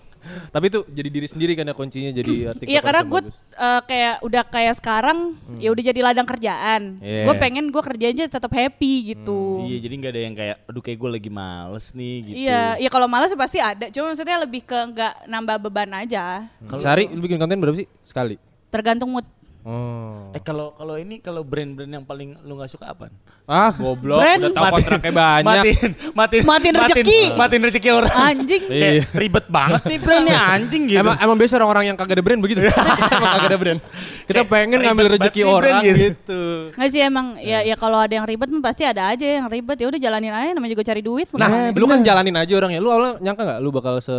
tapi itu jadi diri sendiri kan ya kuncinya jadi uh, Iya karena gue eh, kayak udah kayak sekarang ya udah jadi ladang kerjaan. Iya. Gue pengen gue kerjanya tetap happy gitu. Iya, jadi nggak ada yang kayak aduh kayak gue lagi males nih gitu. Iya, iya kalau malas pasti ada. Cuma maksudnya lebih ke nggak nambah beban aja. Sehari lu bikin konten berapa sih? Sekali. Tergantung mood. Oh. Eh kalau kalau ini kalau brand-brand yang paling lu nggak suka apa? Ah, goblok. Brand. Udah tahu kontraknya banyak. Matiin, matiin, Matiin rezeki. matiin rezeki orang. Anjing. Iya. Kayak ribet banget nih brandnya anjing gitu. Emang emang biasa orang-orang yang kagak ada brand begitu. emang kagak ada brand. Kita Kayak pengen ngambil rezeki orang gitu. gitu. Nggak sih emang ya ya kalau ada yang ribet mah pasti ada aja yang ribet ya udah jalanin aja namanya juga cari duit. Nah, lu kan jalanin aja orangnya. Lu awalnya nyangka nggak lu bakal se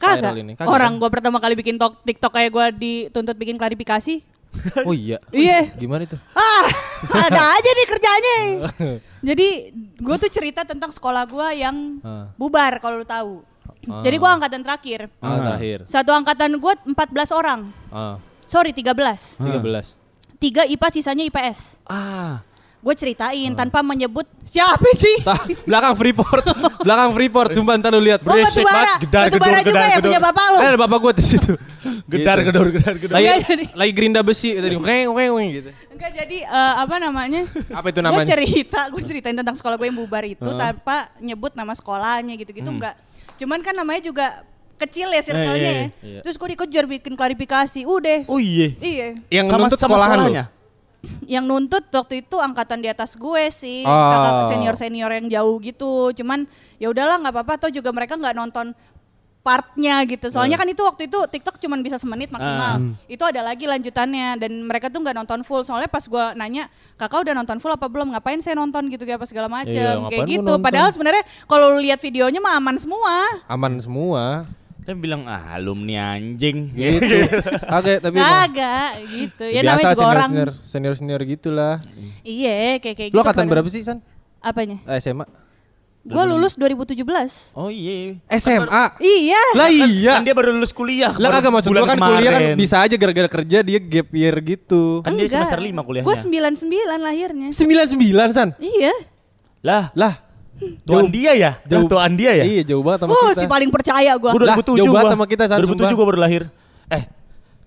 Kagak. viral ini? Orang kan? gue pertama kali bikin tok- TikTok kayak gue dituntut bikin klarifikasi. Oh iya. Iya. Gimana itu? Ah, ada aja nih kerjanya. Jadi gue tuh cerita tentang sekolah gue yang Ah. bubar kalau lu tahu. Ah. Jadi gue angkatan terakhir. Ah, terakhir. Satu angkatan gue 14 orang. Ah, Sorry 13. 13. Tiga IPA sisanya IPS. ah, Gue ceritain tanpa menyebut siapa sih. Tah, belakang Freeport. belakang Freeport, sumpah ntar lu lihat. Oh batu bara, gedar, gedor, gedar, ya gedor. punya bapak lu. Eh, ada bapak gua di situ. gedar, Gitu. gedor, gedar, gedor. Lagi, Iya, lagi gerinda besi tadi. Weng, weng, weng gitu. Enggak jadi eh, apa namanya? Apa itu Gue namanya? cerita, gue ceritain tentang sekolah gue yang bubar itu tanpa nyebut nama sekolahnya gitu-gitu enggak. Cuman kan namanya juga kecil ya circle-nya iya, ya. iya. Terus gue dikejar bikin klarifikasi, udah. Oh iya. Iya. Yang Sama- nuntut sama sekolahan lu. Yang nuntut waktu itu angkatan di atas gue sih, Oh. kakak senior-senior yang jauh gitu. Cuman ya udahlah nggak apa-apa atau juga mereka nggak nonton partnya gitu. Soalnya kan itu waktu itu TikTok cuman bisa semenit maksimal. Itu ada lagi lanjutannya dan mereka tuh nggak nonton full. Soalnya pas gua nanya, "Kakak udah nonton full apa belum? Ngapain saya nonton gitu apa segala macem Iya, Kayak gitu. Padahal sebenarnya kalau lihat videonya mah aman semua. Aman semua. Dia bilang ah alumni anjing. Gitu. Kagak, tapi emang Kagak gitu. Ya biasa namanya juga senior, orang. senior senior senior gitulah. Iya, kayak kayak Lu gitu. angkatan pada- berapa sih, San? Apanya? Eh, SMA. Gua lulus 2017. Oh iya. SMA. Iya. Lah iya. Kan dia baru lulus kuliah. Lah kagak maksud gua kan kuliah kan kemarin. bisa aja gara-gara kerja dia gap year gitu. Kan dia semester lima kuliahnya. Gue 99 lahirnya. 99 San. Iya. Lah, Lah, tuan dia ya? Jauh. Lah, tuan dia ya? Iya jauh banget sama Uh, kita. si paling percaya gua. Gue Lah, 2007 jauh banget sama kita, San, 2007 sumpah. gue baru lahir. Eh,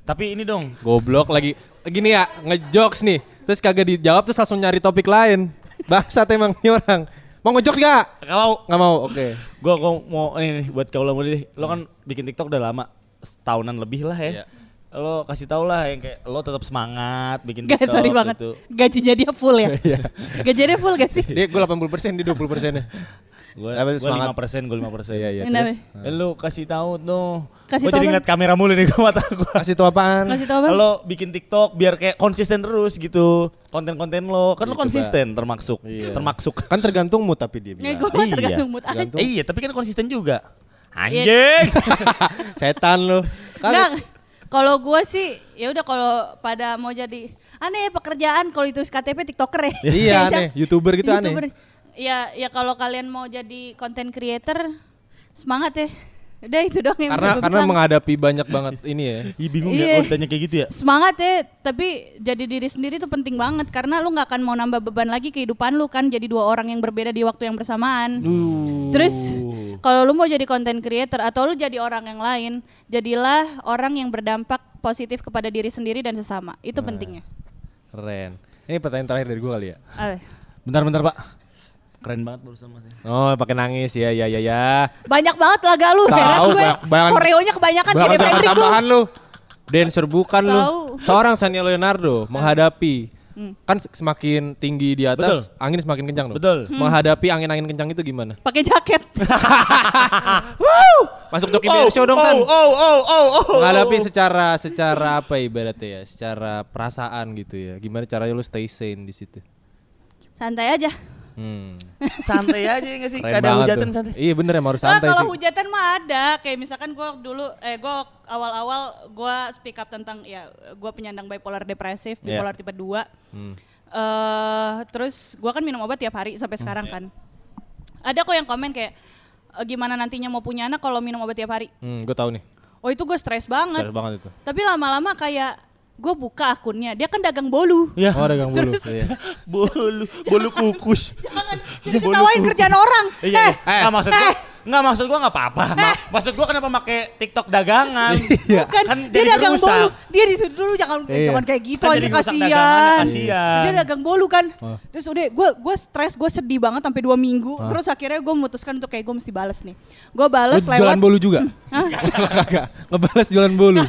tapi ini dong. Goblok lagi. Gini ya, ngejokes nih. Terus kagak dijawab terus langsung nyari topik lain. Bangsat emang nih orang. Mau ngejokes gak? Kalau Nggak mau, oke. gue mau ini nih buat kau muda deh. Lo kan bikin TikTok udah lama, setahunan lebih lah ya. Iya. Lo kasih tau lah yang kayak lo tetap semangat bikin Gak TikTok sorry banget. gitu. Gajinya dia full ya? Gajinya full gak sih? Dia gue 80% dia 20 persennya. Gue Apa, gue semangat. lima persen, gue lima persen. Iya iya. Terus Eh, Lo kasih tahu tuh. Kasih gue jadi ngeliat kamera mulu nih ke mata gue. kasih tau apaan? Kasih tau bang? Lo bikin TikTok biar kayak konsisten terus gitu. Konten-konten lo kan lo Iya, coba. konsisten termasuk. Iya. Termasuk. Kan tergantung mood tapi dia Ya bilang. gue Iya. tergantung mood aja. Eh, iya, tapi kan konsisten juga. Iya. Anjing. Setan lu. Enggak. Kalau gue sih ya udah kalau pada mau jadi aneh ya pekerjaan kalau itu KTP TikToker ya. Iya, aneh. YouTuber gitu aneh. YouTuber. Ya ya kalau kalian mau jadi content creator semangat ya. Udah itu dong yang Karena bisa karena bilang. menghadapi banyak banget ini ya. Ih bingung Iya. ya kalau ditanya kayak gitu ya. Semangat ya, tapi jadi diri sendiri itu penting banget karena lu nggak akan mau nambah beban lagi kehidupan lu kan jadi dua orang yang berbeda di waktu yang bersamaan. Terus kalau lu mau jadi content creator atau lu jadi orang yang lain, jadilah orang yang berdampak positif kepada diri sendiri dan sesama. Itu pentingnya. Keren. Ini pertanyaan terakhir dari gue kali ya. Bentar-bentar, Pak. Keren banget barusan Mas. ya. Oh, pakai nangis ya ya ya ya. Banyak banget laga lu, Tahu, heran gue. Koreonya kebanyakan kayak Patrick lu. tambahan lu. Dancer bukan lu. Tahu. Seorang Sania Leonardo menghadapi Hmm. kan semakin tinggi di atas, Betul. angin semakin kencang loh. Betul. Menghadapi angin-angin kencang itu gimana? Pakai jaket. Masuk Joki Bear Show dong kan. Oh, oh, oh, oh, oh. Menghadapi secara secara apa ibaratnya ya? Secara perasaan gitu ya. Gimana caranya lu stay sane di situ? Santai aja. Hmm. santai aja ya nggak sih? Keren Kadang hujatan tuh. santai. Iya bener emang harus Nah, santai kalau sih. hujatan mah ada. Kayak misalkan gue dulu, eh gue awal-awal gue speak up tentang ya gue penyandang bipolar depresif, Iya. bipolar tipe 2. Hmm. eh terus gue kan minum obat tiap hari sampai sekarang kan. Ada kok yang komen kayak "E, gimana nantinya mau punya anak kalau minum obat tiap hari. Hmm, gue tahu nih. Oh itu gue stres banget. Serius banget itu. Tapi lama-lama kayak gue buka akunnya, dia kan dagang bolu. Ya. Oh, dagang bulu. Terus- Iya. Bolu, bolu kukus. Jangan jadi Bolu ketawain kukus. kerjaan orang. Iya, eh, iya. Nggak, maksud gua, nggak maksud gua nggak apa-apa. Ma- Maksud gua kenapa pakai TikTok dagangan? Iya. Bukan, Kan dia dagang merusak. bolu. Dia disuruh dulu jangan Iya. jangan kayak gitu Kan aja kasihan. kasihan. Dia dagang bolu kan. Oh. Terus udah gue gue stres, gue sedih banget sampai dua minggu. Ah. Terus akhirnya gue memutuskan untuk kayak gue mesti balas nih. Gue balas lewat jualan bolu juga? Hah? Kagak. Ngebales jualan bolu.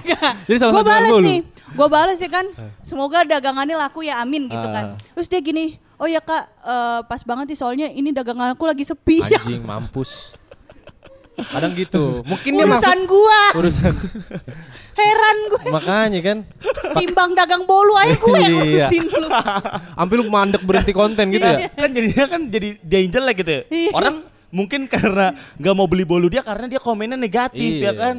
Jadi satu jualan bolu. nih, gue balas ya kan. Semoga dagangannya laku ya, amin gitu Ah. kan. Terus dia gini, oh ya kak, eh, pas banget nih soalnya ini dagangan aku lagi sepi. Anjing mampus. Kadang gitu. Mungkin dia Urusan maksud gua, urusan. heran gue. Makanya kan Timbang dagang bolu aja gue yang Iya. ngurusin lu. Sampai lu mandek berhenti konten gitu ya. kan jadinya kan jadi dia jelek gitu. ya. Iya. Orang mungkin karena nggak mau beli bolu dia karena dia komennya negatif Iya. ya kan.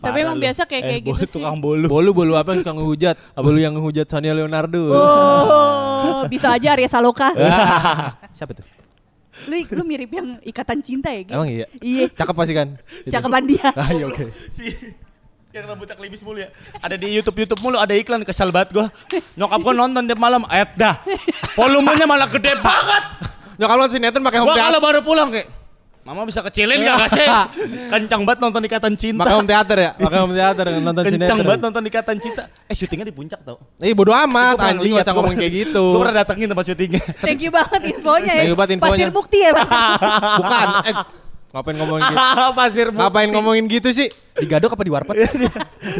Tapi Parah emang lu. biasa kayak- Eh, kayak gitu sih. Tukang bolu. Bolu bolu apa yang suka ngehujat? Bolu yang ngehujat Sania Leonardo. Oh, bisa aja Arya Saloka. Siapa tuh? lu lu mirip yang ikatan cinta ya, Gi? Emang iya? Iya. Cakep pasti kan? Cakapan dia. Ah, iya oke. si yang rambutnya klimis mulu ya. Ada di YouTube YouTube mulu ada iklan kesel banget gua. Nyokap gua nonton tiap malam ayat dah. Volumenya malah gede banget. Nyokap lu sinetron pakai home Gua kalau baru pulang kayak Mama bisa kecilin gak, gak sih? Kencang banget nonton Ikatan Cinta. Pakai home theater ya? Pakai home theater nonton Kencang sinetron. banget nonton Ikatan Cinta. Eh syutingnya di puncak tau. Eh bodo amat, anjing gak usah ngomong kayak gitu. Gua pernah datengin tempat syutingnya. Thank you banget infonya ya. Thank you banget infonya. Pasir Bukti ya, Mas. Bukan. Eh, ngapain ngomongin gitu? Pasir Bukti. Ngapain ngomongin gitu sih? Di gadok apa di warpat? Ya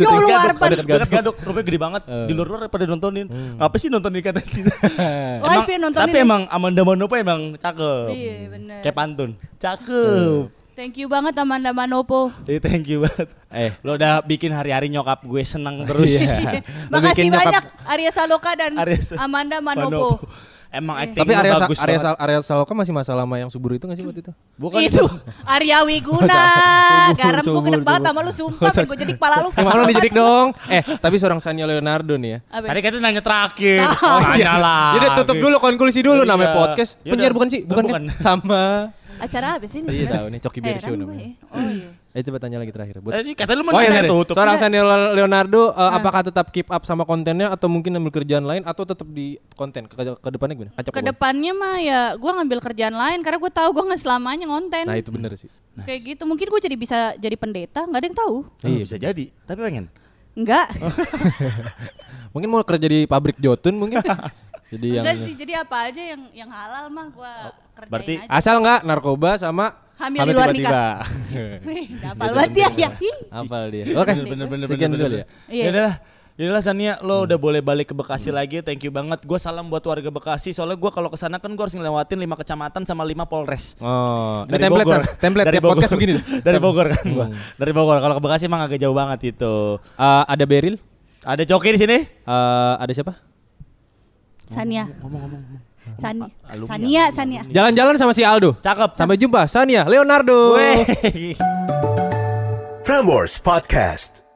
Allah, Warpan. Dekat gadok. gadok, rupanya gede banget. Eh. Di luar-luar pada nontonin. Ngapa sih nonton Ikatan Cinta? Live ya nontonin Tapi emang Amanda Manopo emang cakep. Iya, bener. Kayak pantun. Cakep. Thank you banget Amanda Manopo. Jadi thank you banget. Eh. Lo udah bikin hari-hari nyokap gue seneng terus. Iya. Lu Makasih bikin nyokap- banyak Arya Saloka dan Arya Amanda Manopo. Emang acting Tapi Arya, bagus Arya, banget. Sal- Arya Saloka masih masalah sama yang subur itu gak sih waktu itu? Bukan itu Arya Wiguna. Garam gue gede banget sama lu sumpah. Gue jadi kepala lu. Emang lu dijedik dong. Eh, tapi seorang Sania Leonardo nih ya. Tadi katanya nanya terakhir. Oh, Nanya lah. Jadi tutup dulu konklusi dulu Iya. namanya podcast. Yaudah. Penyiar bukan sih? Bukan, kan? Sama. Acara apa sih ini? Iya tahu nih Coki Bear Heran Show gue namanya. ya. Oh iya. Eh coba tanya lagi terakhir. Buat Eh, kata lu mau Oh iya, nanya sorry. tutup. Seorang. Sania Leonardo uh, apakah tetap keep up sama kontennya atau mungkin ambil kerjaan lain atau tetap di konten ke, ke depannya gimana? Kacau ke bawah. Ke depannya mah ya gue ngambil kerjaan lain karena gue tahu gue nggak selamanya ngonten. Nah itu bener sih. Kayak gitu mungkin gue jadi bisa jadi pendeta nggak ada yang tahu. Iya bisa jadi. Tapi pengen. Enggak. Mungkin mau kerja di pabrik Jotun mungkin. Jadi yang Enggak sih jadi apa aja yang yang halal mah gue kerjain berarti aja. asal nggak narkoba sama Hamil, Hamil di luar tiba-tiba. nikah. Wih, Hafal banget ya. ya. Ih. Hafal dia. Oke. bener bener Sekian bener, dulu bener. ya. Ya udah. Ya udah Sania, lo udah boleh balik ke Bekasi lagi. Thank you banget. Gue salam buat warga Bekasi. Soalnya gue kalau ke sana kan gue harus ngelewatin lima kecamatan sama lima polres. Oh, Dari template Bogor. Template Dari tiap podcast Bogor. begini. Dari Bogor kan gua. Dari Bogor. Kalau ke Bekasi emang agak jauh banget itu. Eh, ada Beril, Ada Coki di sini? Eh, ada siapa? Sania. Sani. Alumni, Sania, Sania. Jalan-jalan sama si Aldo. Cakep. Sampai jumpa, Sania, Leonardo. Prambors Podcast.